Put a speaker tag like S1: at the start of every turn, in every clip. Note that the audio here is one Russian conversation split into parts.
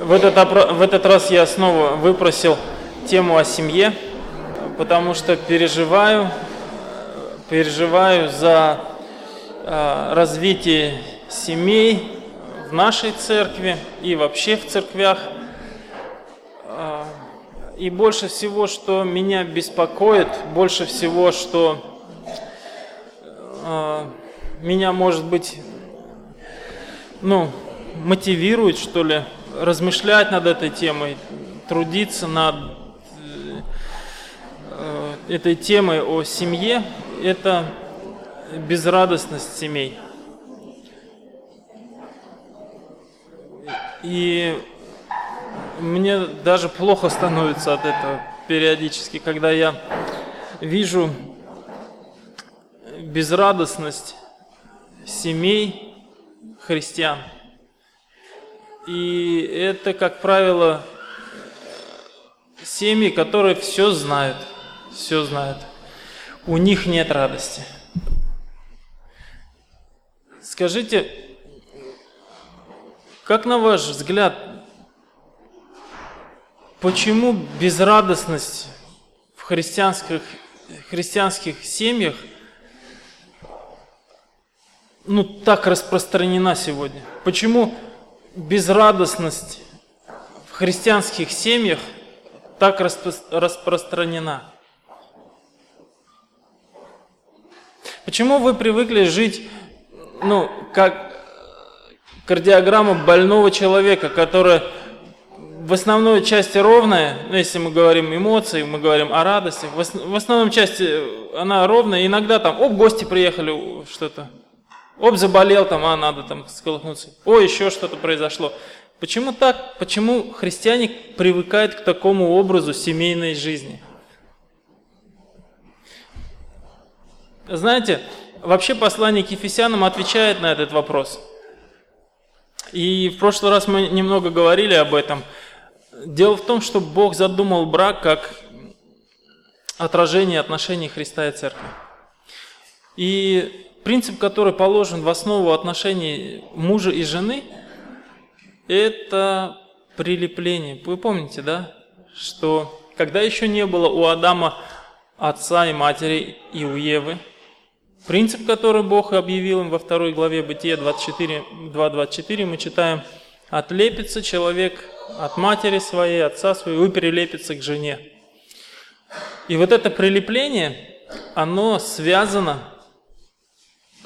S1: В этот, в этот раз я снова выпросил тему о семье, потому что переживаю, переживаю за э, развитие семей в нашей церкви и вообще в церквях. Э, и больше всего, что меня беспокоит, больше всего, что э, меня, может быть, ну, мотивирует, что ли, размышлять над этой темой, трудиться над э, этой темой о семье, это безрадостность семей. И мне даже плохо становится от этого периодически, когда я вижу безрадостность семей христиан – и это, как правило, семьи, которые все знают, все знают. У них нет радости. Скажите, как на ваш взгляд, почему безрадостность в христианских, христианских семьях ну, так распространена сегодня? Почему безрадостность в христианских семьях так распро распространена? Почему вы привыкли жить, ну, как кардиограмма больного человека, которая в основной части ровная, ну, если мы говорим эмоции, мы говорим о радости, в основном части она ровная, иногда там, оп, гости приехали, что-то, Оп, заболел там, а надо там сколыхнуться. О, еще что-то произошло. Почему так? Почему христиане привыкают к такому образу семейной жизни? Знаете, вообще послание к Ефесянам отвечает на этот вопрос. И в прошлый раз мы немного говорили об этом. Дело в том, что Бог задумал брак как отражение отношений Христа и Церкви. И принцип, который положен в основу отношений мужа и жены, это прилепление. Вы помните, да, что когда еще не было у Адама отца и матери и у Евы, принцип, который Бог объявил им во второй главе Бытия 24, 2.24, мы читаем, «Отлепится человек от матери своей, отца своего, и прилепится к жене». И вот это прилепление, оно связано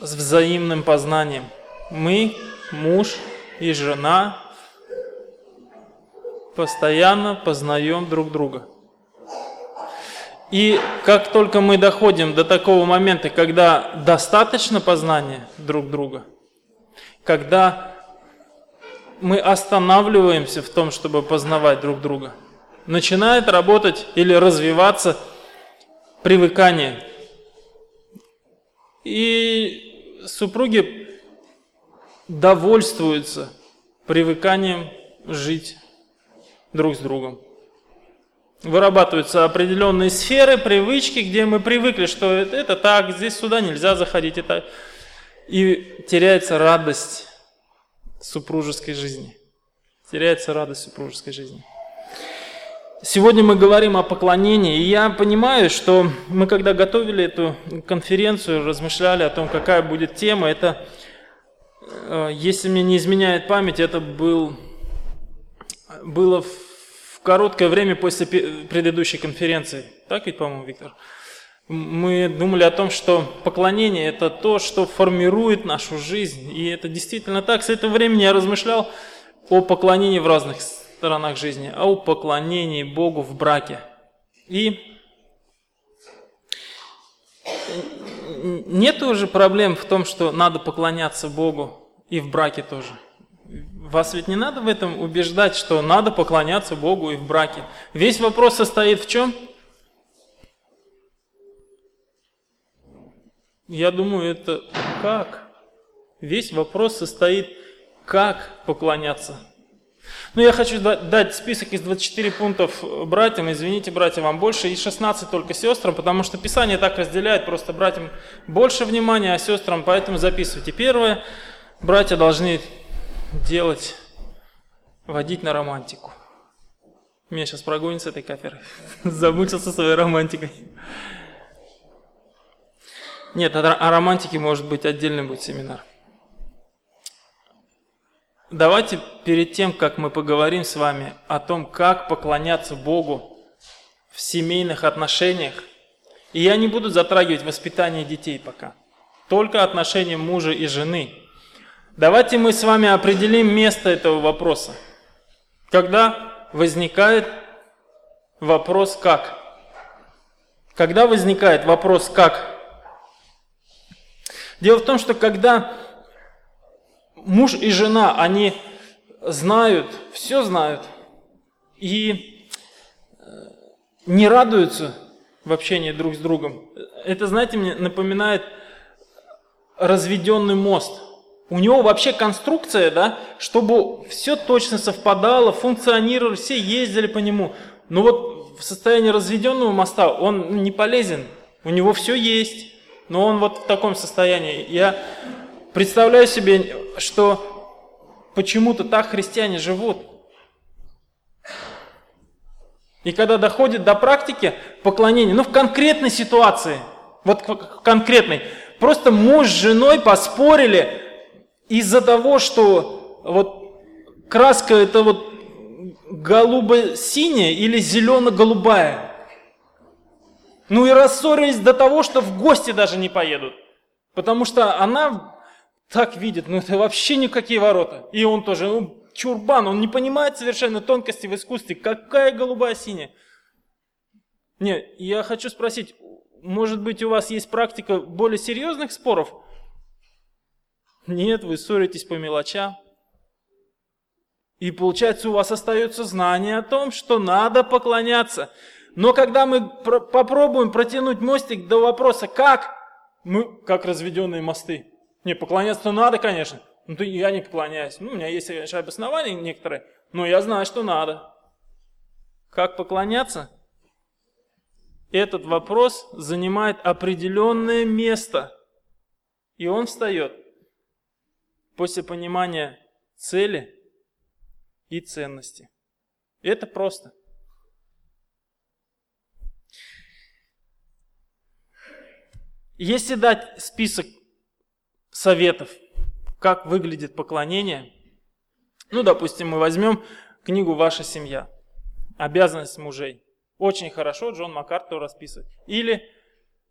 S1: с взаимным познанием. Мы, муж и жена, постоянно познаем друг друга. И как только мы доходим до такого момента, когда достаточно познания друг друга, когда мы останавливаемся в том, чтобы познавать друг друга, начинает работать или развиваться привыкание – и супруги довольствуются привыканием жить друг с другом. Вырабатываются определенные сферы, привычки, где мы привыкли, что это, это так, здесь сюда нельзя заходить. Это... И теряется радость супружеской жизни. Теряется радость супружеской жизни. Сегодня мы говорим о поклонении, и я понимаю, что мы когда готовили эту конференцию, размышляли о том, какая будет тема, это, э, если мне не изменяет память, это был, было в короткое время после предыдущей конференции. Так ведь, по-моему, Виктор? Мы думали о том, что поклонение – это то, что формирует нашу жизнь. И это действительно так. С этого времени я размышлял о поклонении в разных сторонах жизни, а о поклонении Богу в браке. И нет уже проблем в том, что надо поклоняться Богу и в браке тоже. Вас ведь не надо в этом убеждать, что надо поклоняться Богу и в браке. Весь вопрос состоит в чем? Я думаю, это как? Весь вопрос состоит, как поклоняться ну, я хочу дать список из 24 пунктов братьям. Извините, братья, вам больше. И 16 только сестрам, потому что Писание так разделяет. Просто братьям больше внимания, а сестрам поэтому записывайте. Первое. Братья должны делать водить на романтику. Меня сейчас прогонит с этой кафедры. Замучился своей романтикой. Нет, о романтике может быть отдельный будет семинар. Давайте перед тем, как мы поговорим с вами о том, как поклоняться Богу в семейных отношениях, и я не буду затрагивать воспитание детей пока, только отношения мужа и жены. Давайте мы с вами определим место этого вопроса. Когда возникает вопрос «как?». Когда возникает вопрос «как?», Дело в том, что когда муж и жена, они знают, все знают, и э, не радуются в общении друг с другом, это, знаете, мне напоминает разведенный мост. У него вообще конструкция, да, чтобы все точно совпадало, функционировало, все ездили по нему. Но вот в состоянии разведенного моста он не полезен. У него все есть но он вот в таком состоянии. Я представляю себе, что почему-то так христиане живут. И когда доходит до практики поклонения, ну в конкретной ситуации, вот конкретной, просто муж с женой поспорили из-за того, что вот краска это вот голубо-синяя или зелено-голубая. Ну и рассорились до того, что в гости даже не поедут. Потому что она так видит, ну это вообще никакие ворота. И он тоже, ну, чурбан, он не понимает совершенно тонкости в искусстве. Какая голубая синяя? Не, я хочу спросить, может быть у вас есть практика более серьезных споров? Нет, вы ссоритесь по мелочам. И получается у вас остается знание о том, что надо поклоняться. Но когда мы про- попробуем протянуть мостик до вопроса, как, мы как разведенные мосты. Не, поклоняться надо, конечно. Ну, то я не поклоняюсь. Ну, у меня есть, конечно, обоснования некоторые, но я знаю, что надо. Как поклоняться? Этот вопрос занимает определенное место. И он встает после понимания цели и ценности. Это просто. Если дать список советов, как выглядит поклонение, ну, допустим, мы возьмем книгу «Ваша семья», обязанность мужей. Очень хорошо Джон Маккарту расписывает. Или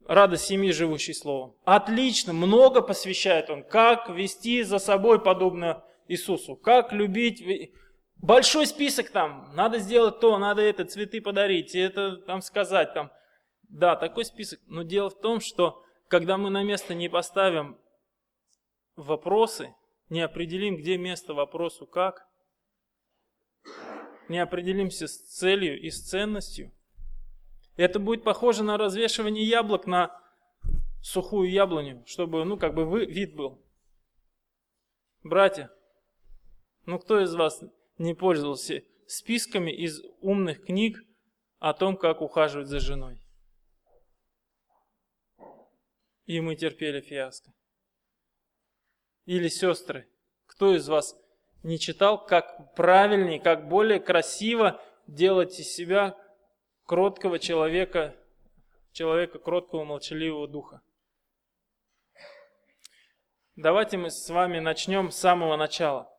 S1: «Радость семьи, живущей словом». Отлично, много посвящает он, как вести за собой подобно Иисусу, как любить. Большой список там, надо сделать то, надо это, цветы подарить, это там сказать. Там. Да, такой список. Но дело в том, что когда мы на место не поставим вопросы, не определим, где место вопросу как, не определимся с целью и с ценностью, это будет похоже на развешивание яблок на сухую яблоню, чтобы, ну, как бы вид был. Братья, ну кто из вас не пользовался списками из умных книг о том, как ухаживать за женой? и мы терпели фиаско. Или сестры, кто из вас не читал, как правильнее, как более красиво делать из себя кроткого человека, человека кроткого, молчаливого духа? Давайте мы с вами начнем с самого начала.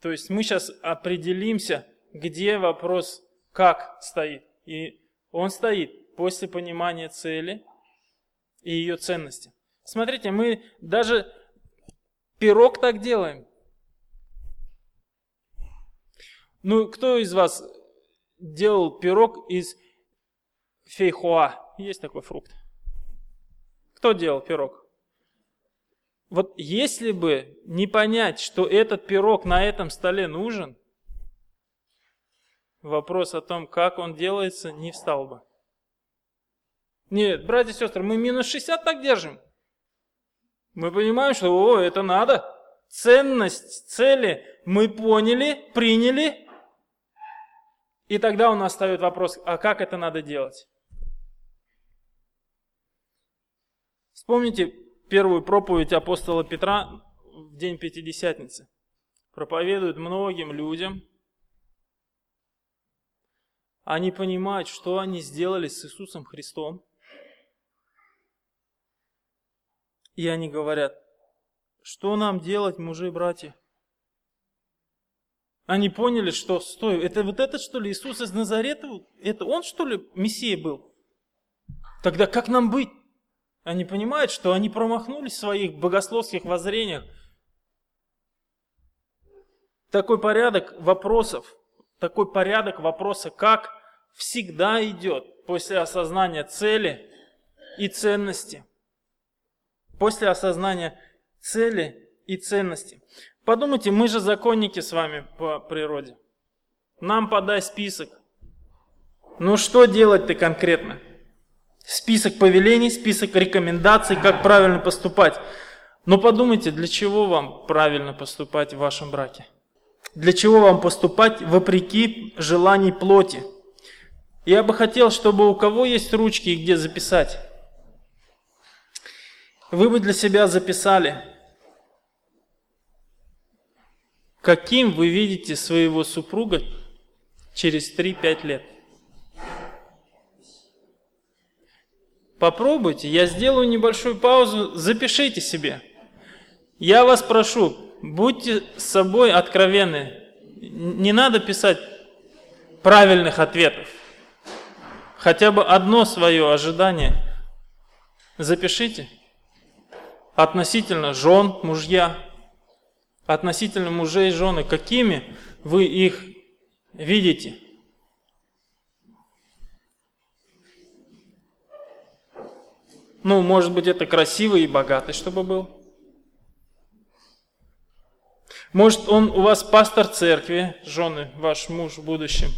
S1: То есть мы сейчас определимся, где вопрос «как» стоит. И он стоит после понимания цели – и ее ценности. Смотрите, мы даже пирог так делаем. Ну, кто из вас делал пирог из фейхуа? Есть такой фрукт. Кто делал пирог? Вот если бы не понять, что этот пирог на этом столе нужен, вопрос о том, как он делается, не встал бы. Нет, братья и сестры, мы минус 60 так держим. Мы понимаем, что о, это надо. Ценность, цели мы поняли, приняли. И тогда у нас встает вопрос, а как это надо делать? Вспомните первую проповедь апостола Петра в день Пятидесятницы. Проповедует многим людям, они понимают, что они сделали с Иисусом Христом. И они говорят, что нам делать, мужи и братья? Они поняли, что, стой, это вот этот, что ли, Иисус из Назарета? Это он, что ли, Мессия был? Тогда как нам быть? Они понимают, что они промахнулись в своих богословских воззрениях. Такой порядок вопросов, такой порядок вопроса, как всегда идет после осознания цели и ценности. После осознания цели и ценности. Подумайте, мы же законники с вами по природе. Нам подай список. Ну что делать ты конкретно? Список повелений, список рекомендаций, как правильно поступать. Но подумайте, для чего вам правильно поступать в вашем браке? Для чего вам поступать вопреки желаний плоти? Я бы хотел, чтобы у кого есть ручки и где записать, вы бы для себя записали, каким вы видите своего супруга через 3-5 лет. Попробуйте, я сделаю небольшую паузу, запишите себе. Я вас прошу, будьте с собой откровенны. Не надо писать правильных ответов. Хотя бы одно свое ожидание запишите. Относительно жен, мужья, относительно мужей и жены, какими вы их видите – Ну, может быть, это красивый и богатый, чтобы был. Может, он у вас пастор церкви, жены, ваш муж в будущем.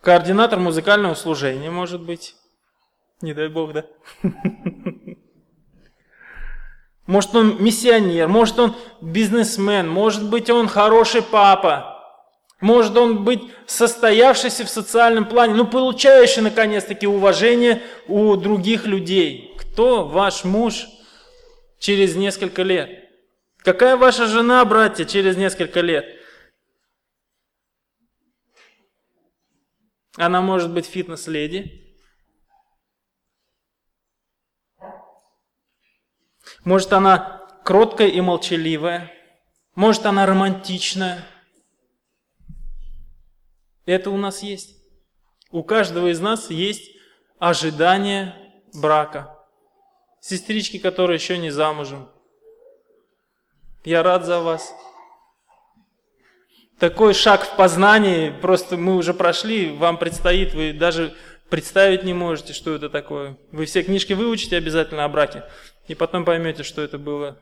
S1: Координатор музыкального служения, может быть. Не дай бог, да? Может, он миссионер, может, он бизнесмен, может быть, он хороший папа. Может он быть состоявшийся в социальном плане, ну получающий наконец-таки уважение у других людей. Кто ваш муж через несколько лет? Какая ваша жена, братья, через несколько лет? Она может быть фитнес-леди. Может она кроткая и молчаливая. Может она романтичная. Это у нас есть. У каждого из нас есть ожидание брака. Сестрички, которые еще не замужем. Я рад за вас. Такой шаг в познании, просто мы уже прошли, вам предстоит, вы даже представить не можете, что это такое. Вы все книжки выучите обязательно о браке, и потом поймете, что это было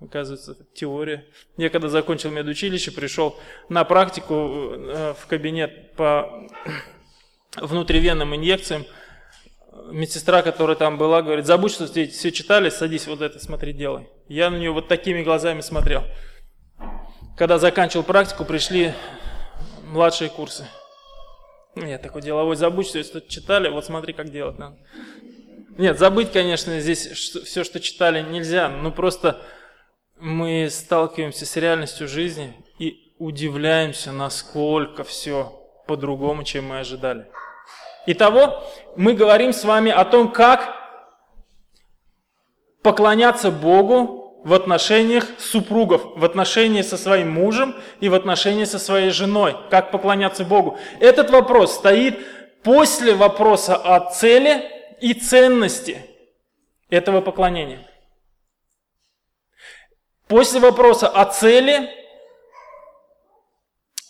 S1: Оказывается, теория. Я когда закончил медучилище, пришел на практику э, в кабинет по внутривенным инъекциям. Медсестра, которая там была, говорит, забудь, что все читали, садись вот это, смотри, делай. Я на нее вот такими глазами смотрел. Когда заканчивал практику, пришли младшие курсы. Я такой деловой, забудь, это читали, вот смотри, как делать надо. Нет, забыть, конечно, здесь все, что читали, нельзя, но просто мы сталкиваемся с реальностью жизни и удивляемся, насколько все по-другому, чем мы ожидали. Итого, мы говорим с вами о том, как поклоняться Богу в отношениях супругов, в отношении со своим мужем и в отношении со своей женой. Как поклоняться Богу. Этот вопрос стоит после вопроса о цели и ценности этого поклонения. После вопроса о цели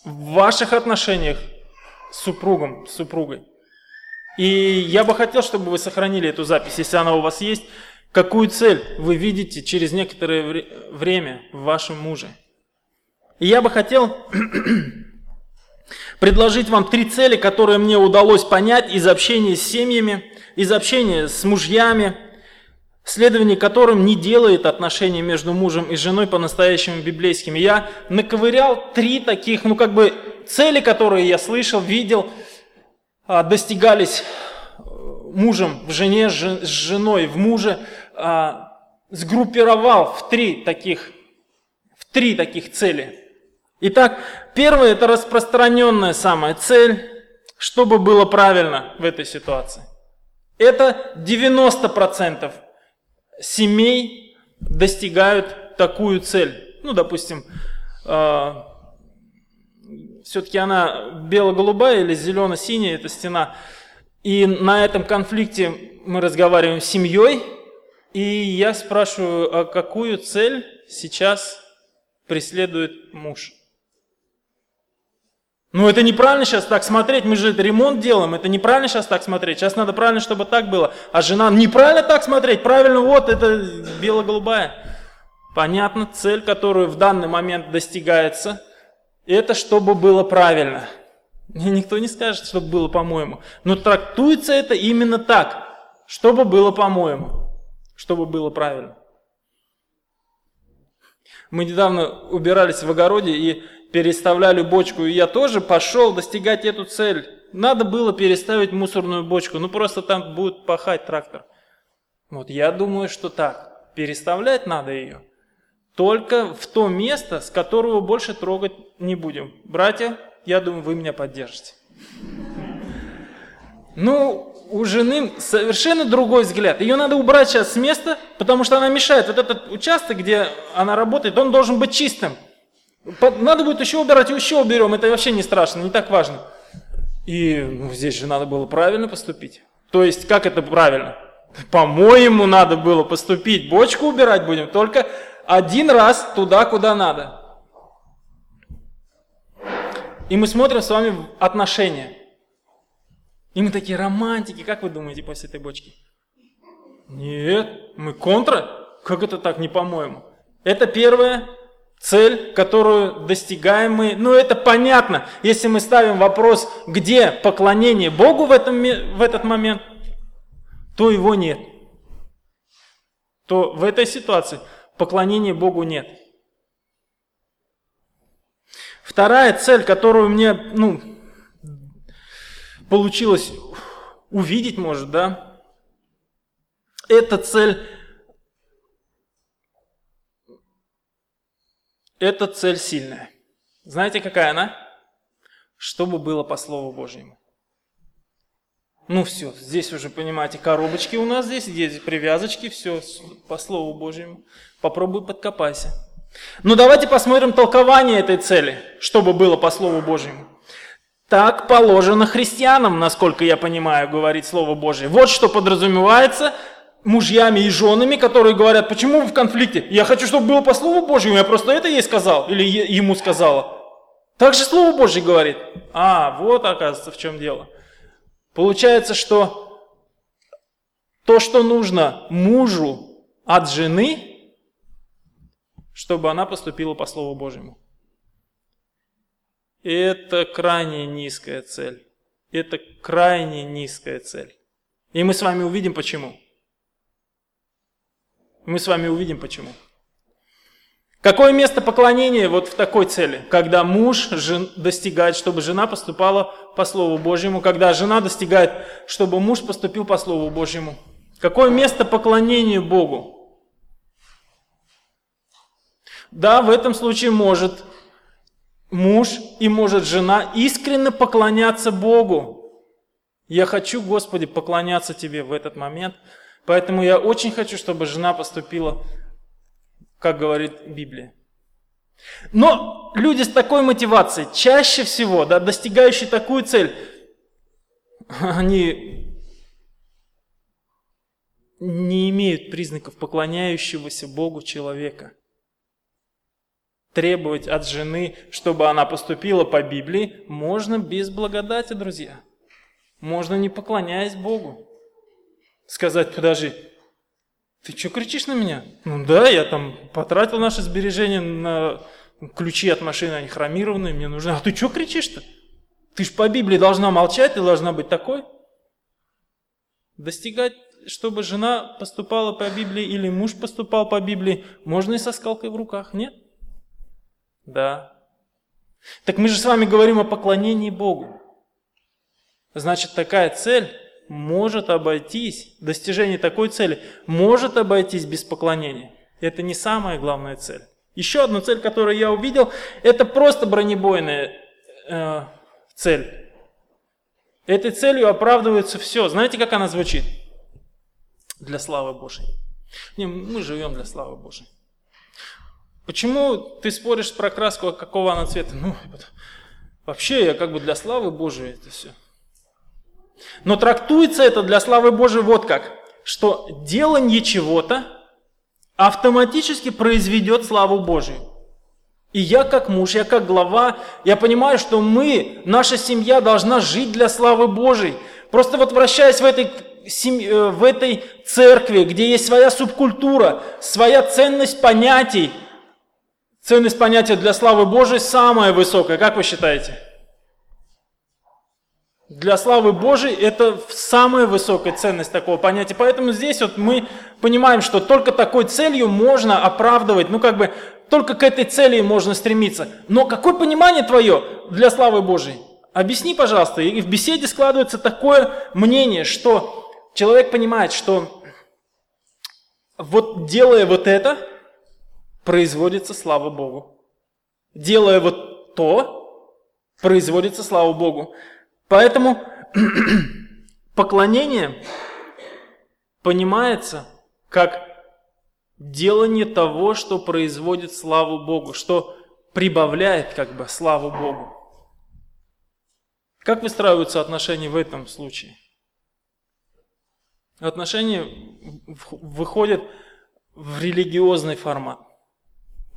S1: в ваших отношениях с супругом, с супругой. И я бы хотел, чтобы вы сохранили эту запись, если она у вас есть. Какую цель вы видите через некоторое время в вашем муже? И я бы хотел предложить вам три цели, которые мне удалось понять из общения с семьями, из общения с мужьями, следование которым не делает отношения между мужем и женой по-настоящему библейскими. Я наковырял три таких, ну как бы цели, которые я слышал, видел, а, достигались э, мужем в жене, с женой в муже, а, сгруппировал в три таких, в три таких цели. Итак, первое это распространенная самая цель, Что бы было правильно в этой ситуации? Это 90% семей достигают такую цель. Ну, допустим, э, все-таки она бело-голубая или зелено-синяя, эта стена. И на этом конфликте мы разговариваем с семьей, и я спрашиваю, а какую цель сейчас преследует муж? Ну, это неправильно сейчас так смотреть, мы же это ремонт делаем, это неправильно сейчас так смотреть, сейчас надо правильно, чтобы так было. А жена, неправильно так смотреть, правильно, вот, это бело-голубая. Понятно, цель, которую в данный момент достигается, это чтобы было правильно. И никто не скажет, чтобы было по-моему. Но трактуется это именно так, чтобы было по-моему, чтобы было правильно. Мы недавно убирались в огороде, и переставляли бочку, и я тоже пошел достигать эту цель. Надо было переставить мусорную бочку, ну просто там будет пахать трактор. Вот я думаю, что так. Переставлять надо ее. Только в то место, с которого больше трогать не будем. Братья, я думаю, вы меня поддержите. Ну, у жены совершенно другой взгляд. Ее надо убрать сейчас с места, потому что она мешает. Вот этот участок, где она работает, он должен быть чистым. Надо будет еще убирать, еще уберем, это вообще не страшно, не так важно. И ну, здесь же надо было правильно поступить. То есть, как это правильно? По-моему, надо было поступить. Бочку убирать будем только один раз туда, куда надо. И мы смотрим с вами отношения. И мы такие романтики, как вы думаете после этой бочки? Нет, мы контра? Как это так, не по-моему? Это первое, цель, которую достигаем мы. Ну, это понятно, если мы ставим вопрос, где поклонение Богу в, этом, в этот момент, то его нет. То в этой ситуации поклонения Богу нет. Вторая цель, которую мне ну, получилось увидеть, может, да, это цель Эта цель сильная. Знаете, какая она? Чтобы было по Слову Божьему. Ну все, здесь уже, понимаете, коробочки у нас здесь, здесь привязочки, все по Слову Божьему. Попробуй подкопайся. Ну давайте посмотрим толкование этой цели, чтобы было по Слову Божьему. Так положено христианам, насколько я понимаю, говорит Слово Божье. Вот что подразумевается мужьями и женами, которые говорят, почему вы в конфликте? Я хочу, чтобы было по Слову Божьему, я просто это ей сказал или ему сказала. Так же Слово Божье говорит. А, вот оказывается в чем дело. Получается, что то, что нужно мужу от жены, чтобы она поступила по Слову Божьему. Это крайне низкая цель. Это крайне низкая цель. И мы с вами увидим почему. Мы с вами увидим почему. Какое место поклонения вот в такой цели? Когда муж жен, достигает, чтобы жена поступала по Слову Божьему, когда жена достигает, чтобы муж поступил по Слову Божьему. Какое место поклонения Богу? Да, в этом случае может муж и может жена искренне поклоняться Богу. Я хочу, Господи, поклоняться Тебе в этот момент – Поэтому я очень хочу, чтобы жена поступила, как говорит Библия. Но люди с такой мотивацией, чаще всего, да, достигающие такую цель, они не имеют признаков поклоняющегося Богу человека. Требовать от жены, чтобы она поступила по Библии, можно без благодати, друзья. Можно не поклоняясь Богу сказать, подожди, ты что кричишь на меня? Ну да, я там потратил наши сбережения на ключи от машины, они хромированные, мне нужны. А ты что кричишь-то? Ты ж по Библии должна молчать, ты должна быть такой. Достигать, чтобы жена поступала по Библии или муж поступал по Библии, можно и со скалкой в руках, нет? Да. Так мы же с вами говорим о поклонении Богу. Значит, такая цель может обойтись, достижение такой цели может обойтись без поклонения. Это не самая главная цель. Еще одна цель, которую я увидел, это просто бронебойная э, цель. Этой целью оправдывается все. Знаете, как она звучит? Для славы Божьей. Не, мы живем для славы Божьей. Почему ты споришь про краску, какого она цвета? Ну, вообще я как бы для славы Божией это все. Но трактуется это для славы Божией вот как, что делание чего-то автоматически произведет славу Божию. И я как муж, я как глава, я понимаю, что мы, наша семья должна жить для славы Божией. Просто вот вращаясь в этой, э, в этой церкви, где есть своя субкультура, своя ценность понятий, ценность понятия для славы Божией самая высокая, как вы считаете? Для славы Божией это самая высокая ценность такого понятия. Поэтому здесь вот мы понимаем, что только такой целью можно оправдывать, ну как бы только к этой цели можно стремиться. Но какое понимание твое для славы Божией? Объясни, пожалуйста. И в беседе складывается такое мнение, что человек понимает, что вот делая вот это, производится слава Богу. Делая вот то, производится слава Богу. Поэтому поклонение понимается как делание того, что производит славу Богу, что прибавляет как бы славу Богу. Как выстраиваются отношения в этом случае? Отношения выходят в религиозный формат.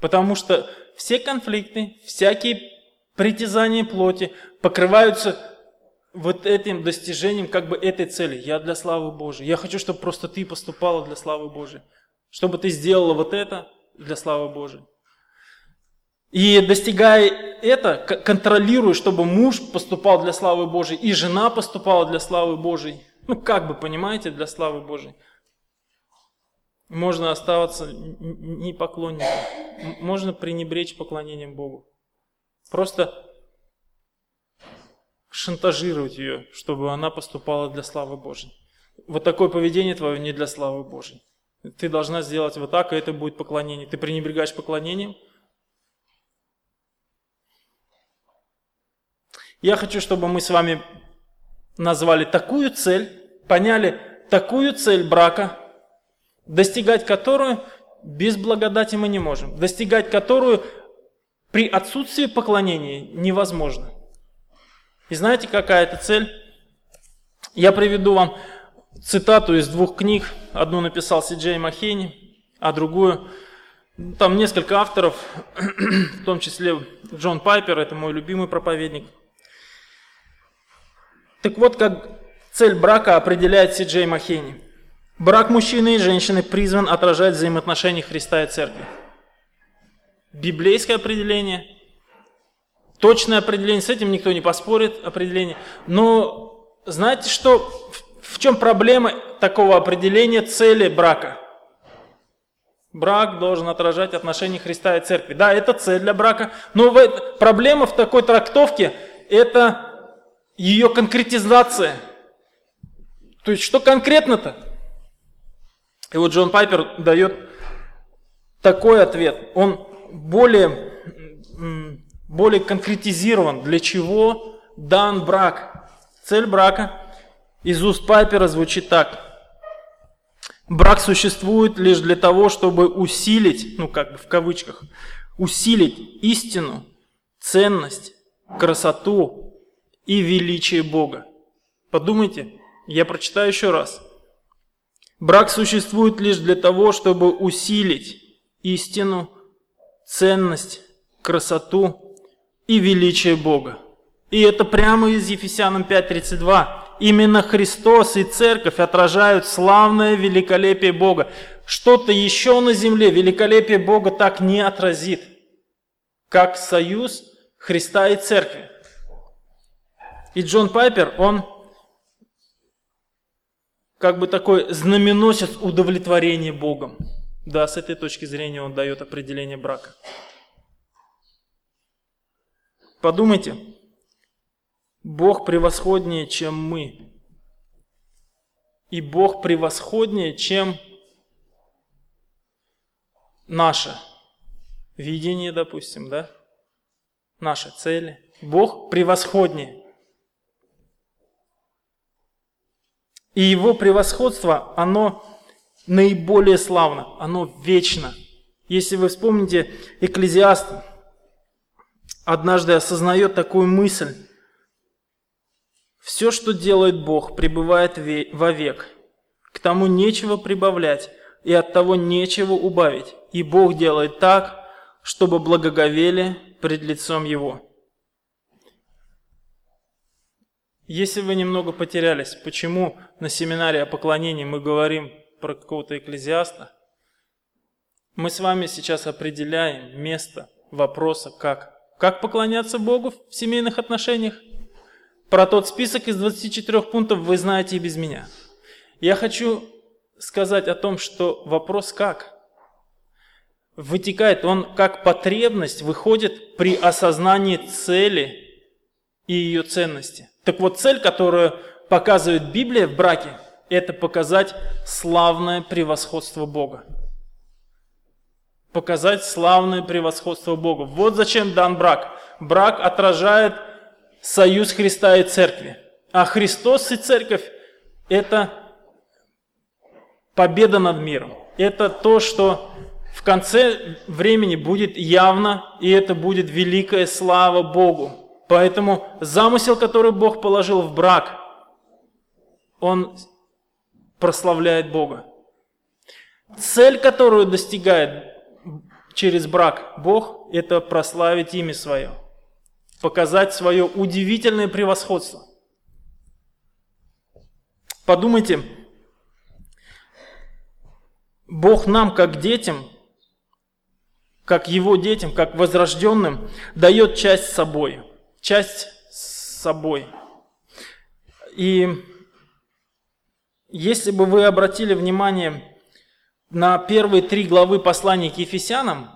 S1: Потому что все конфликты, всякие притязания плоти покрываются вот этим достижением как бы этой цели. Я для славы Божией. Я хочу, чтобы просто ты поступала для славы Божией. Чтобы ты сделала вот это для славы Божией. И достигая это, контролируя, чтобы муж поступал для славы Божией, и жена поступала для славы Божией. Ну, как бы, понимаете, для славы Божией. Можно оставаться не поклонником. Можно пренебречь поклонением Богу. Просто шантажировать ее, чтобы она поступала для славы Божьей. Вот такое поведение твое не для славы Божьей. Ты должна сделать вот так, и это будет поклонение. Ты пренебрегаешь поклонением. Я хочу, чтобы мы с вами назвали такую цель, поняли такую цель брака, достигать которую без благодати мы не можем, достигать которую при отсутствии поклонения невозможно. И знаете, какая это цель? Я приведу вам цитату из двух книг. Одну написал Си Джей Махени, а другую... Там несколько авторов, в том числе Джон Пайпер, это мой любимый проповедник. Так вот, как цель брака определяет Си Джей Махени. Брак мужчины и женщины призван отражать взаимоотношения Христа и Церкви. Библейское определение – точное определение, с этим никто не поспорит, определение. Но знаете что, в чем проблема такого определения цели брака? Брак должен отражать отношения Христа и Церкви. Да, это цель для брака, но проблема в такой трактовке – это ее конкретизация. То есть, что конкретно-то? И вот Джон Пайпер дает такой ответ. Он более более конкретизирован, для чего дан брак. Цель брака из уст Пайпера звучит так. Брак существует лишь для того, чтобы усилить, ну как бы в кавычках, усилить истину, ценность, красоту и величие Бога. Подумайте, я прочитаю еще раз. Брак существует лишь для того, чтобы усилить истину, ценность, красоту и величие Бога. И это прямо из Ефесянам 5.32. Именно Христос и Церковь отражают славное великолепие Бога. Что-то еще на земле великолепие Бога так не отразит, как союз Христа и Церкви. И Джон Пайпер, он как бы такой знаменосец удовлетворения Богом. Да, с этой точки зрения он дает определение брака. Подумайте, Бог превосходнее, чем мы. И Бог превосходнее, чем наше видение, допустим, да? Наши цели. Бог превосходнее. И его превосходство, оно наиболее славно, оно вечно. Если вы вспомните, Экклезиаст однажды осознает такую мысль. Все, что делает Бог, пребывает вовек. К тому нечего прибавлять, и от того нечего убавить. И Бог делает так, чтобы благоговели пред лицом Его. Если вы немного потерялись, почему на семинаре о поклонении мы говорим про какого-то экклезиаста, мы с вами сейчас определяем место вопроса «как?». Как поклоняться Богу в семейных отношениях? Про тот список из 24 пунктов вы знаете и без меня. Я хочу сказать о том, что вопрос «как?» вытекает, он как потребность выходит при осознании цели и ее ценности. Так вот, цель, которую показывает Библия в браке, это показать славное превосходство Бога. Показать славное превосходство Бога. Вот зачем дан брак. Брак отражает союз Христа и Церкви. А Христос и Церковь – это победа над миром. Это то, что в конце времени будет явно, и это будет великая слава Богу. Поэтому замысел, который Бог положил в брак, он прославляет Бога. Цель, которую достигает через брак Бог, это прославить имя свое, показать свое удивительное превосходство. Подумайте, Бог нам, как детям, как Его детям, как возрожденным, дает часть собой – часть с собой. И если бы вы обратили внимание на первые три главы послания к Ефесянам,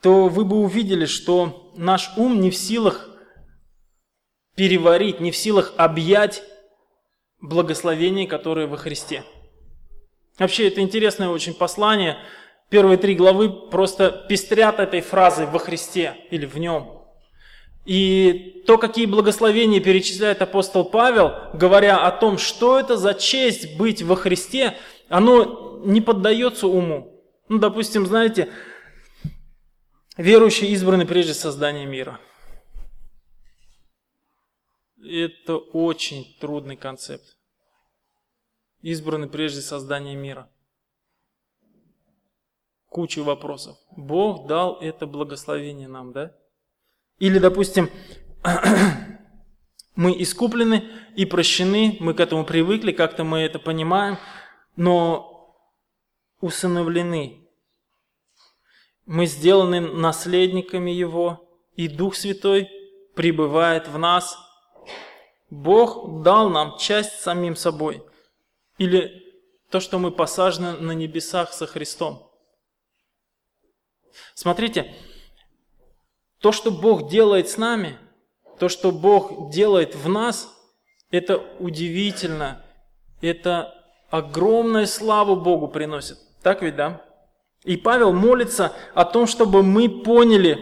S1: то вы бы увидели, что наш ум не в силах переварить, не в силах объять благословение, которое во Христе. Вообще, это интересное очень послание. Первые три главы просто пестрят этой фразой во Христе или в нем. И то, какие благословения перечисляет апостол Павел, говоря о том, что это за честь быть во Христе, оно не поддается уму. Ну, допустим, знаете, верующие избраны прежде создания мира. Это очень трудный концепт. Избраны прежде создания мира. Куча вопросов. Бог дал это благословение нам, да? Или, допустим, мы искуплены и прощены, мы к этому привыкли, как-то мы это понимаем, но усыновлены. Мы сделаны наследниками Его, и Дух Святой пребывает в нас. Бог дал нам часть самим собой. Или то, что мы посажены на небесах со Христом. Смотрите, то, что Бог делает с нами, то, что Бог делает в нас, это удивительно. Это огромную славу Богу приносит. Так ведь, да? И Павел молится о том, чтобы мы поняли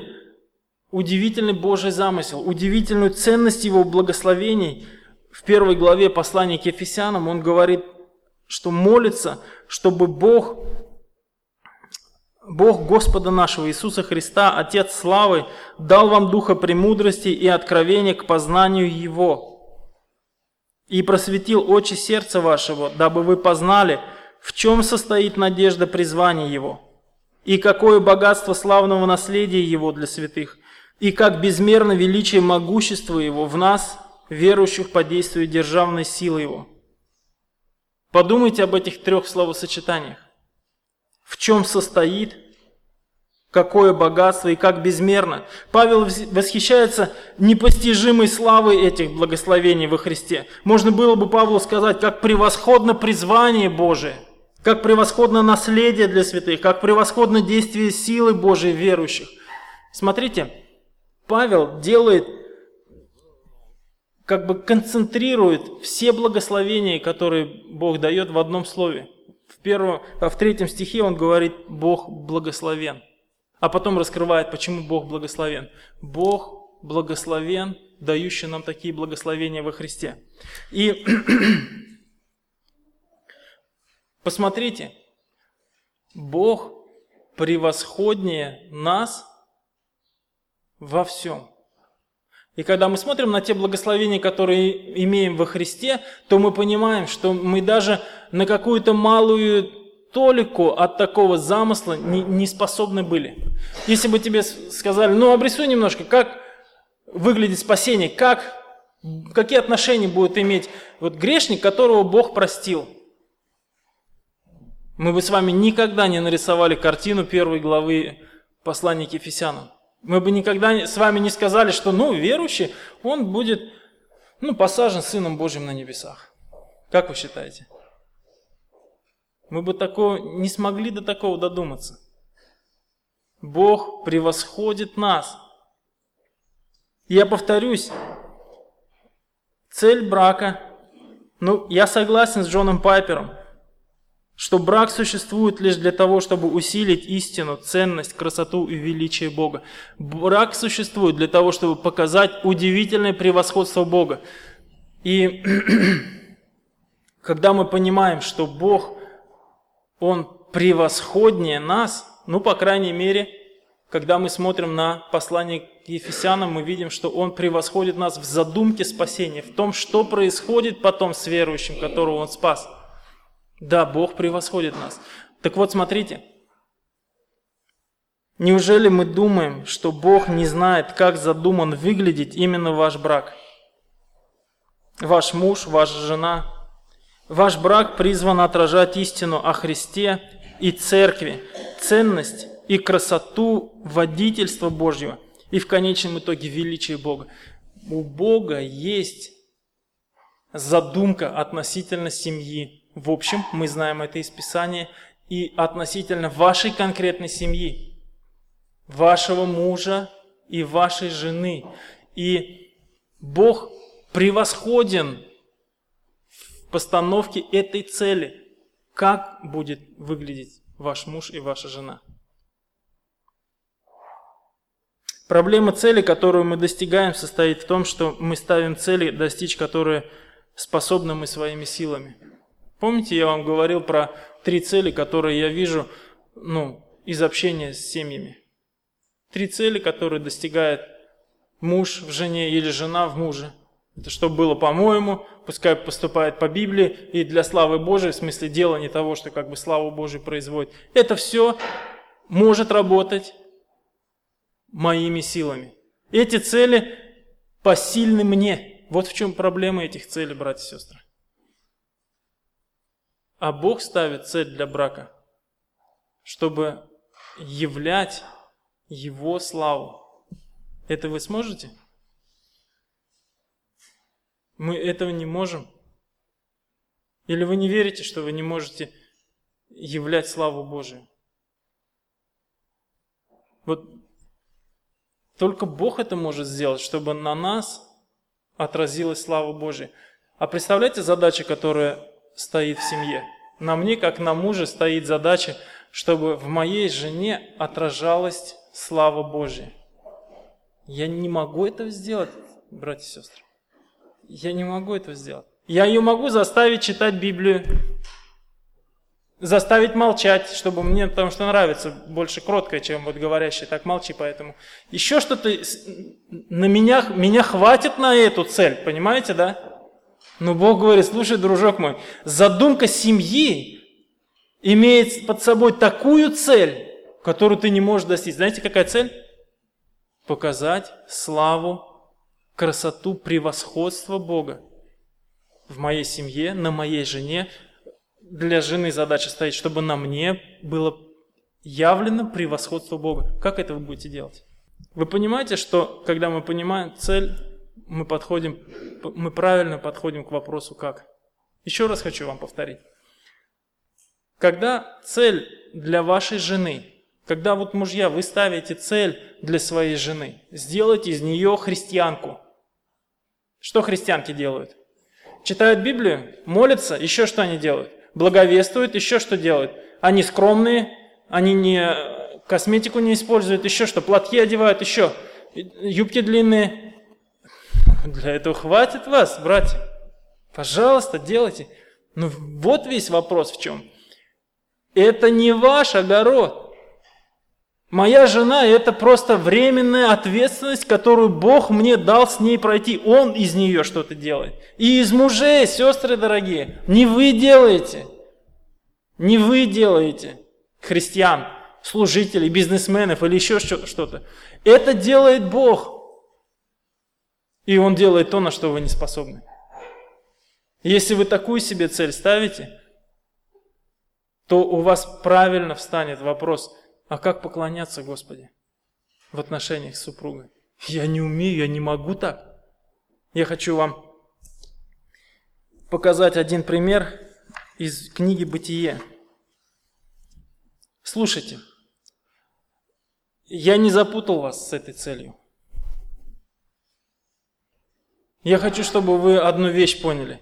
S1: удивительный Божий замысел, удивительную ценность Его благословений. В первой главе послания к Ефесянам он говорит, что молится, чтобы Бог Бог Господа нашего Иисуса Христа, Отец славы, дал вам духа премудрости и откровения к познанию Его, и просветил очи сердца вашего, дабы вы познали, в чем состоит надежда призвания Его, и какое богатство славного наследия Его для святых, и как безмерно величие могущества Его в нас, верующих по действию державной силы Его. Подумайте об этих трех словосочетаниях в чем состоит, какое богатство и как безмерно. Павел восхищается непостижимой славой этих благословений во Христе. Можно было бы Павлу сказать, как превосходно призвание Божие, как превосходно наследие для святых, как превосходно действие силы Божией верующих. Смотрите, Павел делает, как бы концентрирует все благословения, которые Бог дает в одном слове – первом, а в третьем стихе он говорит «Бог благословен». А потом раскрывает, почему Бог благословен. Бог благословен, дающий нам такие благословения во Христе. И посмотрите, Бог превосходнее нас во всем. И когда мы смотрим на те благословения, которые имеем во Христе, то мы понимаем, что мы даже на какую-то малую толику от такого замысла не, не способны были. Если бы тебе сказали, ну обрисуй немножко, как выглядит спасение, как, какие отношения будет иметь вот грешник, которого Бог простил. Мы бы с вами никогда не нарисовали картину первой главы послания к Ефесянам. Мы бы никогда с вами не сказали, что, ну, верующий, он будет, ну, посажен Сыном Божьим на небесах. Как вы считаете? Мы бы такого, не смогли до такого додуматься. Бог превосходит нас. Я повторюсь, цель брака, ну, я согласен с Джоном Пайпером, что брак существует лишь для того, чтобы усилить истину, ценность, красоту и величие Бога. Брак существует для того, чтобы показать удивительное превосходство Бога. И когда мы понимаем, что Бог, Он превосходнее нас, ну, по крайней мере, когда мы смотрим на послание к Ефесянам, мы видим, что Он превосходит нас в задумке спасения, в том, что происходит потом с верующим, которого Он спас – да, Бог превосходит нас. Так вот, смотрите. Неужели мы думаем, что Бог не знает, как задуман выглядеть именно ваш брак? Ваш муж, ваша жена. Ваш брак призван отражать истину о Христе и Церкви, ценность и красоту водительства Божьего и в конечном итоге величие Бога. У Бога есть задумка относительно семьи, в общем, мы знаем это из Писания, и относительно вашей конкретной семьи, вашего мужа и вашей жены. И Бог превосходен в постановке этой цели. Как будет выглядеть ваш муж и ваша жена? Проблема цели, которую мы достигаем, состоит в том, что мы ставим цели, достичь которые способны мы своими силами. Помните, я вам говорил про три цели, которые я вижу ну, из общения с семьями? Три цели, которые достигает муж в жене или жена в муже. Это чтобы было по-моему, пускай поступает по Библии и для славы Божией, в смысле делания того, что как бы славу Божию производит. Это все может работать моими силами. Эти цели посильны мне. Вот в чем проблема этих целей, братья и сестры. А Бог ставит цель для брака, чтобы являть Его славу. Это вы сможете? Мы этого не можем. Или вы не верите, что вы не можете являть славу Божию? Вот только Бог это может сделать, чтобы на нас отразилась слава Божия. А представляете задача, которая стоит в семье. На мне, как на муже, стоит задача, чтобы в моей жене отражалась слава Божья. Я не могу этого сделать, братья и сестры. Я не могу этого сделать. Я ее могу заставить читать Библию, заставить молчать, чтобы мне, потому что нравится больше кроткое, чем вот говорящий, так молчи, поэтому. Еще что-то на меня, меня хватит на эту цель, понимаете, да? Но Бог говорит, слушай, дружок мой, задумка семьи имеет под собой такую цель, которую ты не можешь достичь. Знаете, какая цель? Показать славу, красоту, превосходство Бога в моей семье, на моей жене. Для жены задача стоит, чтобы на мне было явлено превосходство Бога. Как это вы будете делать? Вы понимаете, что когда мы понимаем цель, мы подходим, мы правильно подходим к вопросу как. Еще раз хочу вам повторить. Когда цель для вашей жены, когда вот мужья, вы ставите цель для своей жены, сделать из нее христианку. Что христианки делают? Читают Библию, молятся, еще что они делают? Благовествуют, еще что делают? Они скромные, они не косметику не используют, еще что, платьи одевают, еще. юбки длинные. Для этого хватит вас, братья. Пожалуйста, делайте. Ну вот весь вопрос в чем. Это не ваш огород. Моя жена – это просто временная ответственность, которую Бог мне дал с ней пройти. Он из нее что-то делает. И из мужей, сестры дорогие, не вы делаете. Не вы делаете христиан, служителей, бизнесменов или еще что-то. Это делает Бог. И Он делает то, на что вы не способны. Если вы такую себе цель ставите, то у вас правильно встанет вопрос – а как поклоняться Господи в отношениях с супругой? Я не умею, я не могу так. Я хочу вам показать один пример из книги «Бытие». Слушайте, я не запутал вас с этой целью. Я хочу, чтобы вы одну вещь поняли.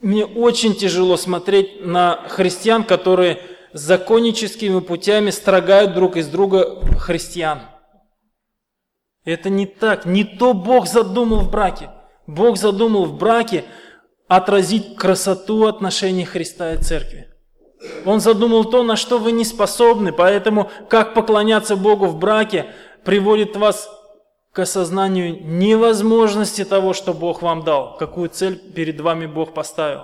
S1: Мне очень тяжело смотреть на христиан, которые законническими путями строгают друг из друга христиан. Это не так, не то Бог задумал в браке. Бог задумал в браке отразить красоту отношений Христа и Церкви. Он задумал то, на что вы не способны, поэтому как поклоняться Богу в браке приводит вас к осознанию невозможности того, что Бог вам дал, какую цель перед вами Бог поставил.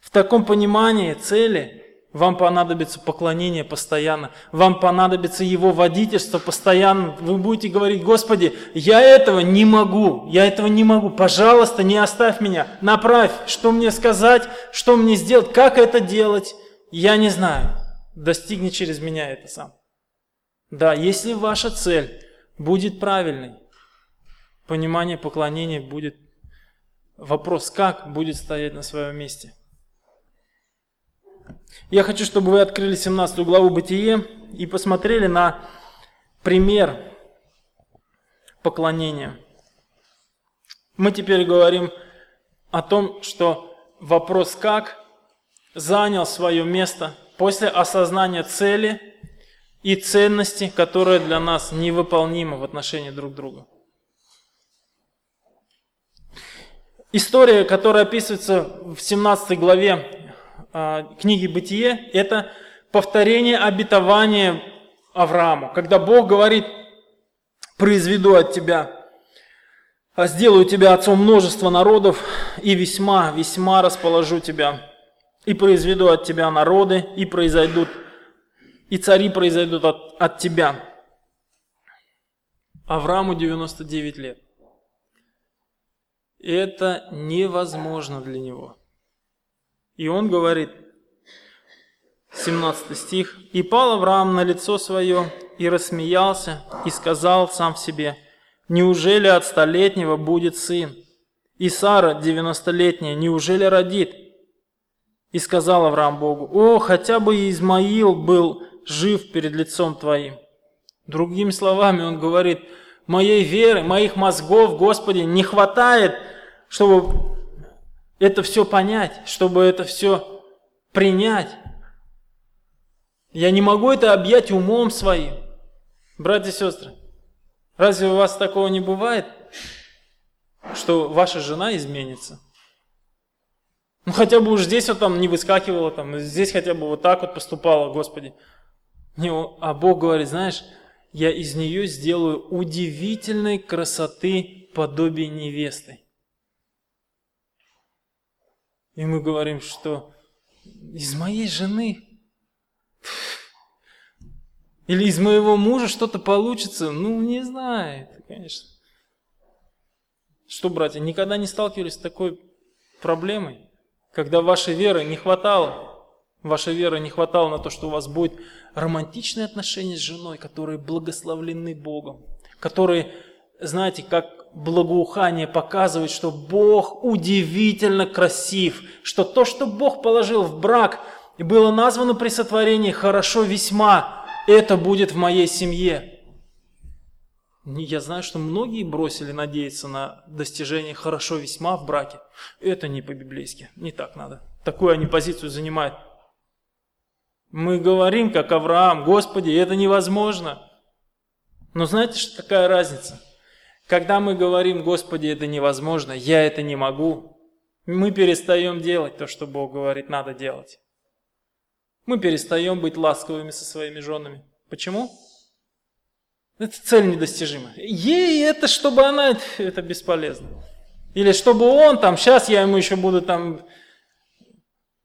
S1: В таком понимании цели вам понадобится поклонение постоянно. Вам понадобится Его водительство постоянно. Вы будете говорить, Господи, я этого не могу, я этого не могу. Пожалуйста, не оставь меня. Направь, что мне сказать, что мне сделать, как это делать. Я не знаю. Достигни через меня это сам. Да, если ваша цель будет правильной, понимание поклонения будет, вопрос как будет стоять на своем месте – я хочу, чтобы вы открыли 17 главу Бытие и посмотрели на пример поклонения. Мы теперь говорим о том, что вопрос «как» занял свое место после осознания цели и ценности, которые для нас невыполнимы в отношении друг друга. История, которая описывается в 17 главе а, книги Бытие, это повторение обетования Аврааму. Когда Бог говорит, произведу от тебя, а сделаю тебя отцом множества народов, и весьма, весьма расположу тебя, и произведу от тебя народы, и произойдут, и цари произойдут от, от тебя. Аврааму 99 лет. Это невозможно для него – и он говорит, 17 стих, «И пал Авраам на лицо свое, и рассмеялся, и сказал сам в себе, неужели от столетнего будет сын? И Сара, девяностолетняя, неужели родит?» И сказал Авраам Богу, «О, хотя бы Измаил был жив перед лицом Твоим». Другими словами, он говорит, «Моей веры, моих мозгов, Господи, не хватает, чтобы это все понять, чтобы это все принять. Я не могу это объять умом своим. Братья и сестры, разве у вас такого не бывает, что ваша жена изменится? Ну хотя бы уж здесь вот там не выскакивала, там, здесь хотя бы вот так вот поступала, Господи. А Бог говорит, знаешь, я из нее сделаю удивительной красоты подобие невесты. И мы говорим, что из моей жены или из моего мужа что-то получится, ну, не знаю, конечно. Что, братья, никогда не сталкивались с такой проблемой, когда вашей веры не хватало, вашей веры не хватало на то, что у вас будет романтичные отношения с женой, которые благословлены Богом, которые, знаете, как благоухание показывает, что Бог удивительно красив, что то, что Бог положил в брак было названо при сотворении хорошо весьма, это будет в моей семье. Я знаю, что многие бросили надеяться на достижение хорошо весьма в браке. Это не по-библейски, не так надо. Такую они позицию занимают. Мы говорим, как Авраам, Господи, это невозможно. Но знаете, что какая разница? Когда мы говорим, Господи, это невозможно, я это не могу, мы перестаем делать то, что Бог говорит, надо делать. Мы перестаем быть ласковыми со своими женами. Почему? Это цель недостижима. Ей это, чтобы она, это бесполезно. Или чтобы он там, сейчас я ему еще буду там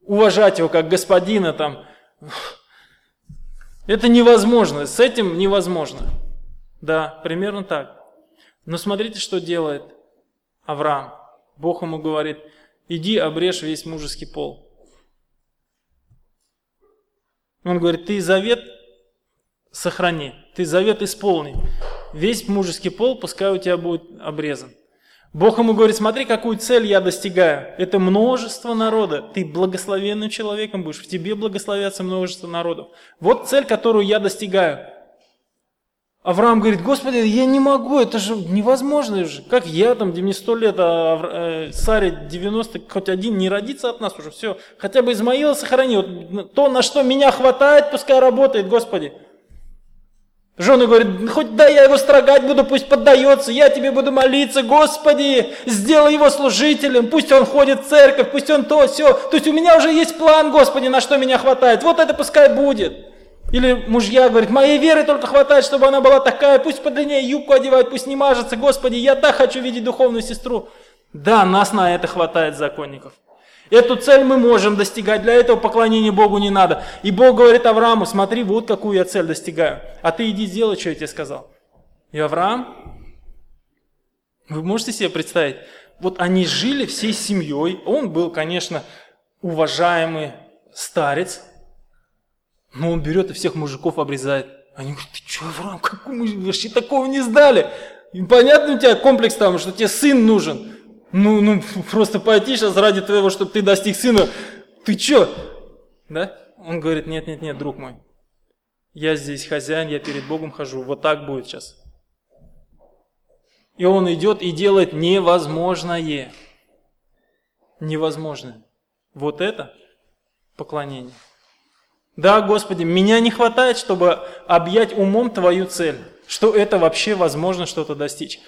S1: уважать его как господина там. Это невозможно, с этим невозможно. Да, примерно так. Но смотрите, что делает Авраам. Бог ему говорит, иди обрежь весь мужеский пол. Он говорит, ты завет сохрани, ты завет исполни. Весь мужеский пол пускай у тебя будет обрезан. Бог ему говорит, смотри, какую цель я достигаю. Это множество народа. Ты благословенным человеком будешь. В тебе благословятся множество народов. Вот цель, которую я достигаю. Авраам говорит, Господи, я не могу, это же невозможно же. Как я там, где мне сто лет, а э, Саре 90, хоть один не родится от нас уже, все. Хотя бы Измаила сохрани. Вот то, на что меня хватает, пускай работает, Господи. Жены говорят, хоть да, я его строгать буду, пусть поддается, я тебе буду молиться, Господи, сделай его служителем, пусть он ходит в церковь, пусть он то, все. То есть у меня уже есть план, Господи, на что меня хватает, вот это пускай будет. Или мужья говорят, моей веры только хватает, чтобы она была такая, пусть подлиннее юбку одевает, пусть не мажется, Господи, я так хочу видеть духовную сестру. Да, нас на это хватает, законников. Эту цель мы можем достигать, для этого поклонения Богу не надо. И Бог говорит Аврааму, смотри, вот какую я цель достигаю. А ты иди сделай, что я тебе сказал. И Авраам, вы можете себе представить, вот они жили всей семьей, он был, конечно, уважаемый старец, но он берет и всех мужиков обрезает. Они говорят, ты что, Авраам, какой мы вообще такого не сдали? И понятно у тебя комплекс там, что тебе сын нужен. Ну, ну, просто пойти сейчас ради того, чтобы ты достиг сына. Ты чё? Да? Он говорит, нет, нет, нет, друг мой. Я здесь хозяин, я перед Богом хожу. Вот так будет сейчас. И он идет и делает невозможное. Невозможное. Вот это поклонение. Да, Господи, меня не хватает, чтобы объять умом Твою цель, что это вообще возможно что-то достичь.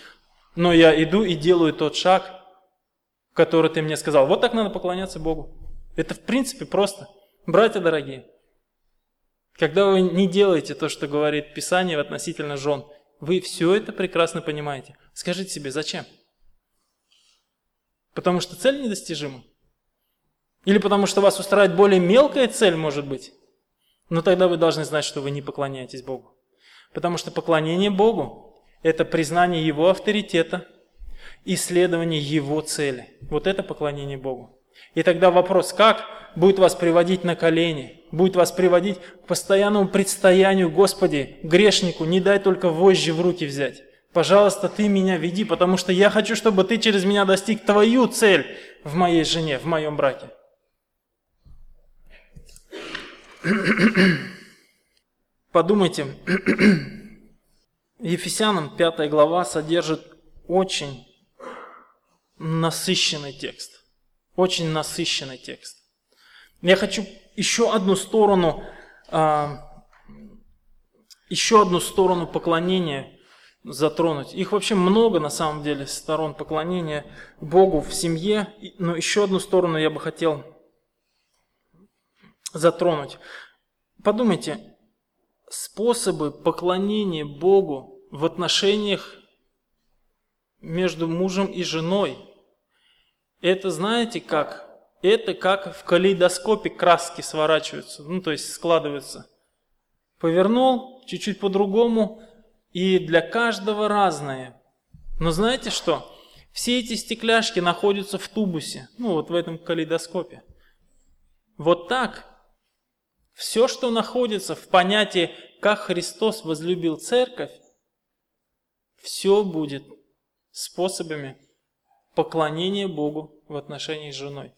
S1: Но я иду и делаю тот шаг, который ты мне сказал. Вот так надо поклоняться Богу. Это в принципе просто. Братья дорогие, когда вы не делаете то, что говорит Писание относительно жен, вы все это прекрасно понимаете. Скажите себе, зачем? Потому что цель недостижима? Или потому что вас устраивает более мелкая цель, может быть? Но тогда вы должны знать, что вы не поклоняетесь Богу. Потому что поклонение Богу – это признание Его авторитета – исследование Его цели. Вот это поклонение Богу. И тогда вопрос, как будет вас приводить на колени, будет вас приводить к постоянному предстоянию, Господи, грешнику, не дай только вожжи в руки взять. Пожалуйста, Ты меня веди, потому что я хочу, чтобы Ты через меня достиг Твою цель в моей жене, в моем браке. Подумайте, Ефесянам 5 глава содержит очень насыщенный текст. Очень насыщенный текст. Я хочу еще одну сторону, а, еще одну сторону поклонения затронуть. Их вообще много на самом деле сторон поклонения Богу в семье, но еще одну сторону я бы хотел затронуть. Подумайте, способы поклонения Богу в отношениях между мужем и женой – это знаете как? Это как в калейдоскопе краски сворачиваются, ну то есть складываются. Повернул чуть-чуть по-другому, и для каждого разное. Но знаете что? Все эти стекляшки находятся в тубусе, ну вот в этом калейдоскопе. Вот так все, что находится в понятии, как Христос возлюбил церковь, все будет способами поклонение Богу в отношении с женой.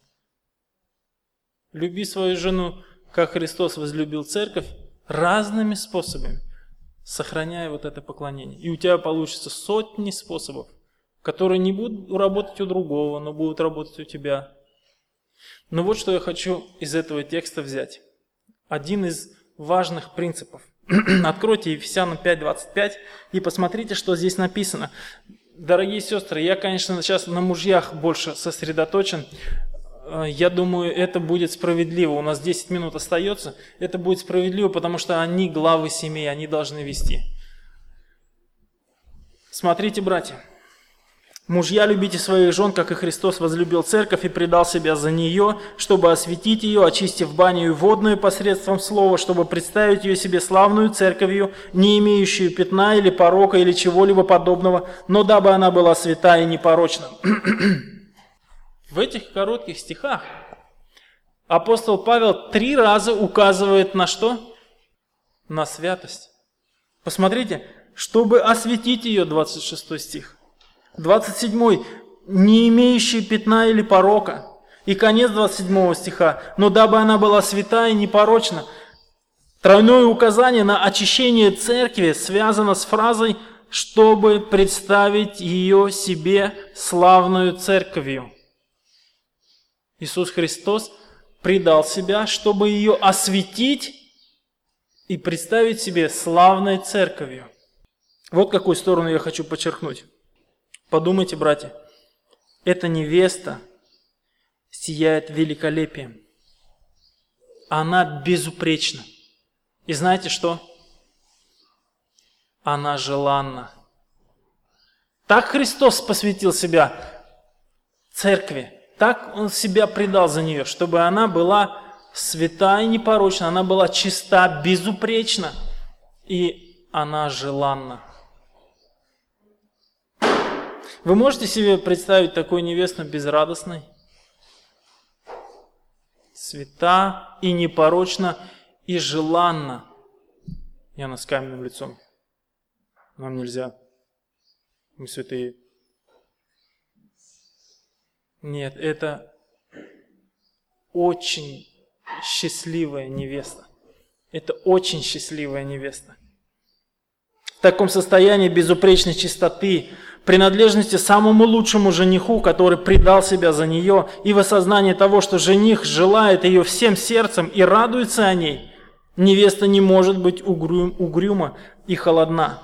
S1: Люби свою жену, как Христос возлюбил церковь, разными способами, сохраняя вот это поклонение. И у тебя получится сотни способов, которые не будут работать у другого, но будут работать у тебя. Но вот что я хочу из этого текста взять. Один из важных принципов. Откройте Ефесянам 5.25 и посмотрите, что здесь написано. Дорогие сестры, я, конечно, сейчас на мужьях больше сосредоточен. Э, я думаю, это будет справедливо. У нас 10 минут остается. Это будет справедливо, потому что они главы семей, они должны вести. Смотрите, братья. Мужья, любите своих жен, как и Христос возлюбил церковь и предал себя за нее, чтобы осветить ее, очистив баню и водную посредством слова, чтобы представить ее себе славную церковью, не имеющую пятна или порока или чего-либо подобного, но дабы она была свята и непорочна. В этих коротких стихах апостол Павел три раза указывает на что? На святость. Посмотрите, чтобы осветить ее, 26 стих. 27. Не имеющий пятна или порока. И конец 27 стиха. Но дабы она была святая и непорочна. Тройное указание на очищение церкви связано с фразой «чтобы представить ее себе славную церковью». Иисус Христос предал себя, чтобы ее осветить и представить себе славной церковью. Вот какую сторону я хочу подчеркнуть. Подумайте, братья, эта невеста сияет великолепием. Она безупречна. И знаете что? Она желанна. Так Христос посвятил себя церкви. Так Он себя предал за нее, чтобы она была свята и непорочна, она была чиста, безупречна, и она желанна. Вы можете себе представить такую невесту безрадостной? Свята и непорочна и желанна. Она с каменным лицом. Нам нельзя. Мы святые. Нет, это очень счастливая невеста. Это очень счастливая невеста. В таком состоянии безупречной чистоты, принадлежности самому лучшему жениху, который предал себя за нее, и в осознании того, что жених желает ее всем сердцем и радуется о ней, невеста не может быть угрюм, угрюма и холодна.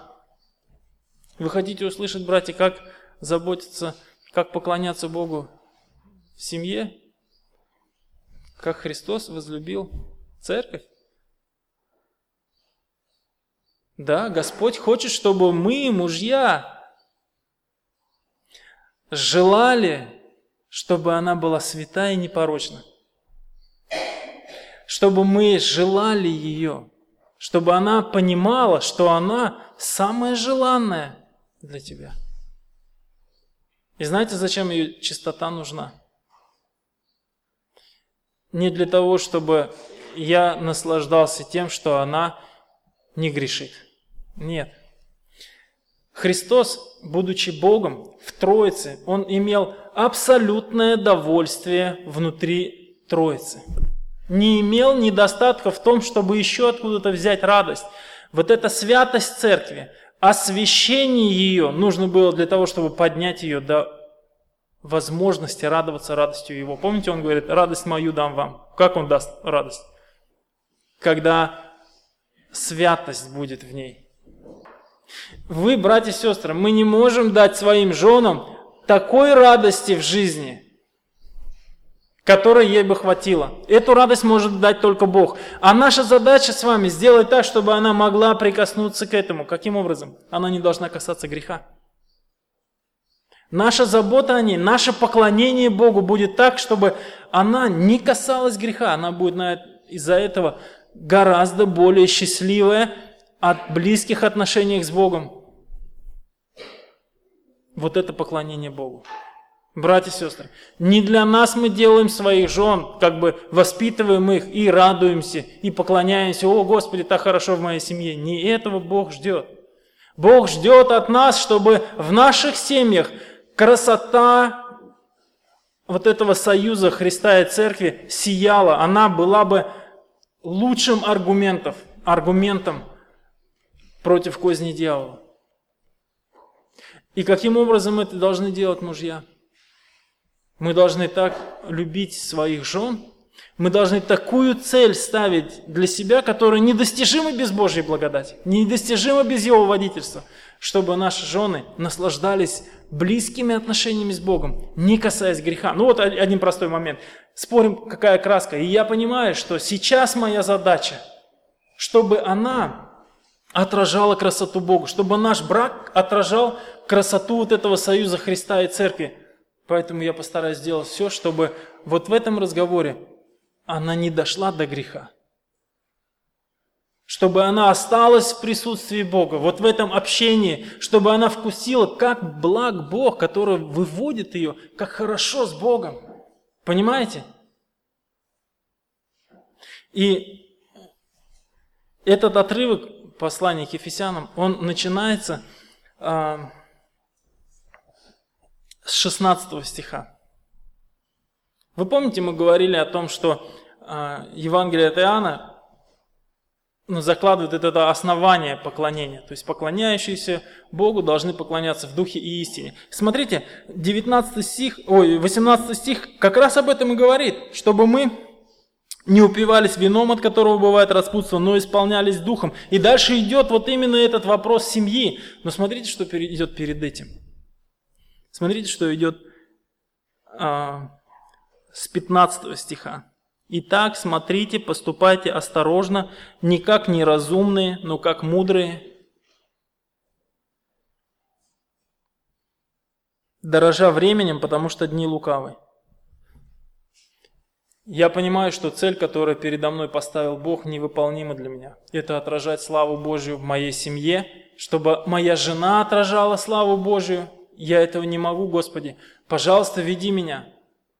S1: Вы хотите услышать, братья, как заботиться, как поклоняться Богу в семье? Как Христос возлюбил церковь? Да, Господь хочет, чтобы мы, мужья, желали, чтобы она была святая и непорочна. Чтобы мы желали ее, чтобы она понимала, что она самая желанная для тебя. И знаете, зачем ее чистота нужна? Не для того, чтобы я наслаждался тем, что она не грешит. Нет. Христос, будучи Богом в Троице, Он имел абсолютное довольствие внутри Троицы. Не имел недостатка в том, чтобы еще откуда-то взять радость. Вот эта святость церкви, освящение ее нужно было для того, чтобы поднять ее до возможности радоваться радостью Его. Помните, Он говорит, радость мою дам вам. Как Он даст радость? Когда святость будет в ней. Вы, братья и сестры, мы не можем дать своим женам такой радости в жизни, которой ей бы хватило. Эту радость может дать только Бог. А наша задача с вами сделать так, чтобы она могла прикоснуться к этому. Каким образом? Она не должна касаться греха. Наша забота о ней, наше поклонение Богу будет так, чтобы она не касалась греха. Она будет из-за этого гораздо более счастливая, от близких отношений с Богом. Вот это поклонение Богу. Братья и сестры, не для нас мы делаем своих жен, как бы воспитываем их и радуемся, и поклоняемся, о Господи, так хорошо в моей семье. Не этого Бог ждет. Бог ждет от нас, чтобы в наших семьях красота вот этого союза Христа и Церкви сияла, она была бы лучшим аргументом, аргументом против козни дьявола. И каким образом это должны делать мужья? Мы должны так любить своих жен, Мы должны такую цель ставить для себя, которая недостижима без Божьей благодати, недостижима без Его водительства, чтобы наши жены наслаждались близкими отношениями с Богом, не касаясь греха. Ну вот один простой момент. Спорим, какая краска. И я понимаю, что сейчас моя задача, чтобы она отражала красоту Бога, чтобы наш брак отражал красоту вот этого союза Христа и Церкви. Поэтому я постараюсь сделать все, чтобы вот в этом разговоре она не дошла до греха. Чтобы она осталась в присутствии Бога, вот в этом общении, чтобы она вкусила, как благ Бог, который выводит ее, как хорошо с Богом. Понимаете? И этот отрывок послания к Ефесянам, он начинается э, с 16 стиха. Вы помните, мы говорили о том, что э, Евангелие от Иоанна ну, закладывает это основание поклонения. То есть поклоняющиеся Богу должны поклоняться в духе и истине. Смотрите, 19 стих, ой, 18 стих как раз об этом и говорит, чтобы мы не упивались вином, от которого бывает распутство, но исполнялись духом. И дальше идет вот именно этот вопрос семьи. Но смотрите, что идет перед этим. Смотрите, что идет а, с 15 стиха. Итак, смотрите, поступайте осторожно, не как неразумные, но как мудрые, дорожа временем, потому что дни лукавы. Я понимаю, что цель, которую передо мной поставил Бог, невыполнима для меня. Это отражать славу Божью в моей семье, чтобы моя жена отражала славу Божью. Я этого не могу, Господи. Пожалуйста, веди меня.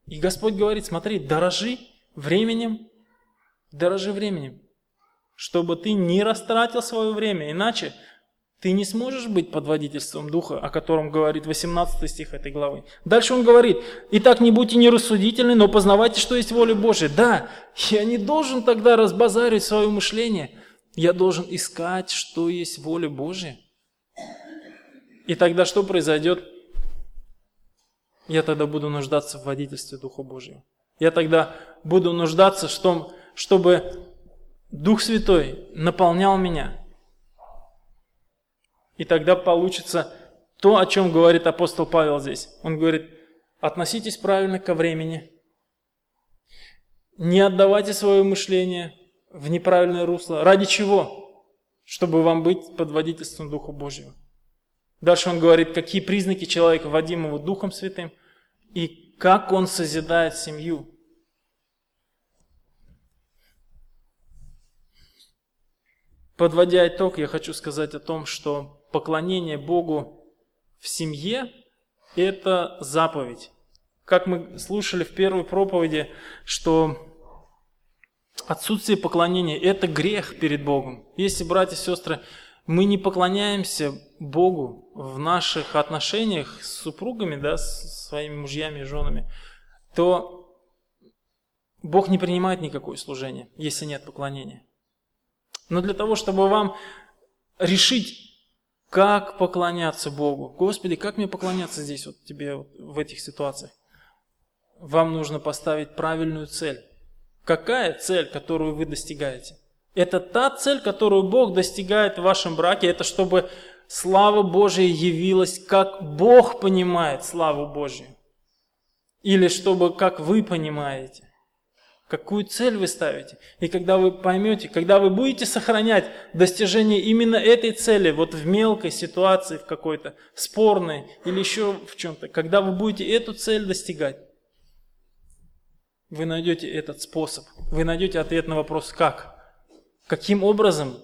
S1: И Господь говорит, смотри, дорожи временем, дорожи временем, чтобы ты не растратил свое время, иначе ты не сможешь быть под водительством Духа, о котором говорит 18 стих этой главы. Дальше он говорит, «Итак, не будьте нерассудительны, но познавайте, что есть воля Божия». Да, я не должен тогда разбазарить свое мышление, я должен искать, что есть воля Божия. И тогда что произойдет? Я тогда буду нуждаться в водительстве Духа Божьего. Я тогда буду нуждаться в том, чтобы Дух Святой наполнял меня. И тогда получится то, о чем говорит апостол Павел здесь. Он говорит, относитесь правильно ко времени, не отдавайте свое мышление в неправильное русло. Ради чего? Чтобы вам быть под водительством Духа Божьего. Дальше он говорит, какие признаки человека, водимого Духом Святым, и как он созидает семью. Подводя итог, я хочу сказать о том, что поклонение Богу в семье – это заповедь. Как мы слушали в первой проповеди, что отсутствие поклонения – это грех перед Богом. Если, братья и сестры, мы не поклоняемся Богу в наших отношениях с супругами, да, с своими мужьями и женами, то Бог не принимает никакое служение, если нет поклонения. Но для того, чтобы вам решить, как поклоняться Богу, Господи, как мне поклоняться здесь, вот тебе вот, в этих ситуациях, вам нужно поставить правильную цель. Какая цель, которую вы достигаете? Это та цель, которую Бог достигает в вашем браке, это чтобы слава Божия явилась, как Бог понимает славу Божию. Или чтобы как вы понимаете. Какую цель вы ставите? И когда вы поймете, когда вы будете сохранять достижение именно этой цели, вот в мелкой ситуации, в какой-то спорной или еще в чем-то, когда вы будете эту цель достигать, вы найдете этот способ, вы найдете ответ на вопрос «как?». Каким образом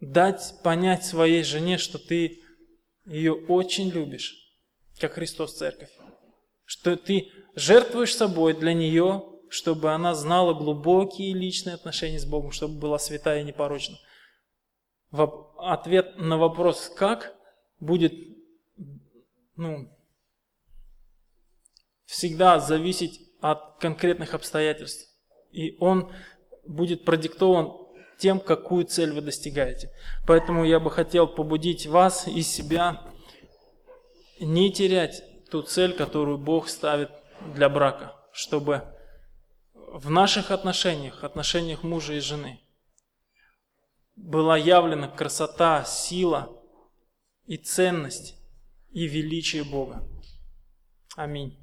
S1: дать понять своей жене, что ты ее очень любишь, как Христос Церковь, что ты жертвуешь собой для нее, чтобы она знала глубокие личные отношения с Богом, чтобы была святая и непорочна. Ответ на вопрос «как» будет ну, всегда зависеть от конкретных обстоятельств. И он будет продиктован тем, какую цель вы достигаете. Поэтому я бы хотел побудить вас и себя не терять ту цель, которую Бог ставит для брака, чтобы в наших отношениях, отношениях мужа и жены, была явлена красота, сила и ценность и величие Бога. Аминь.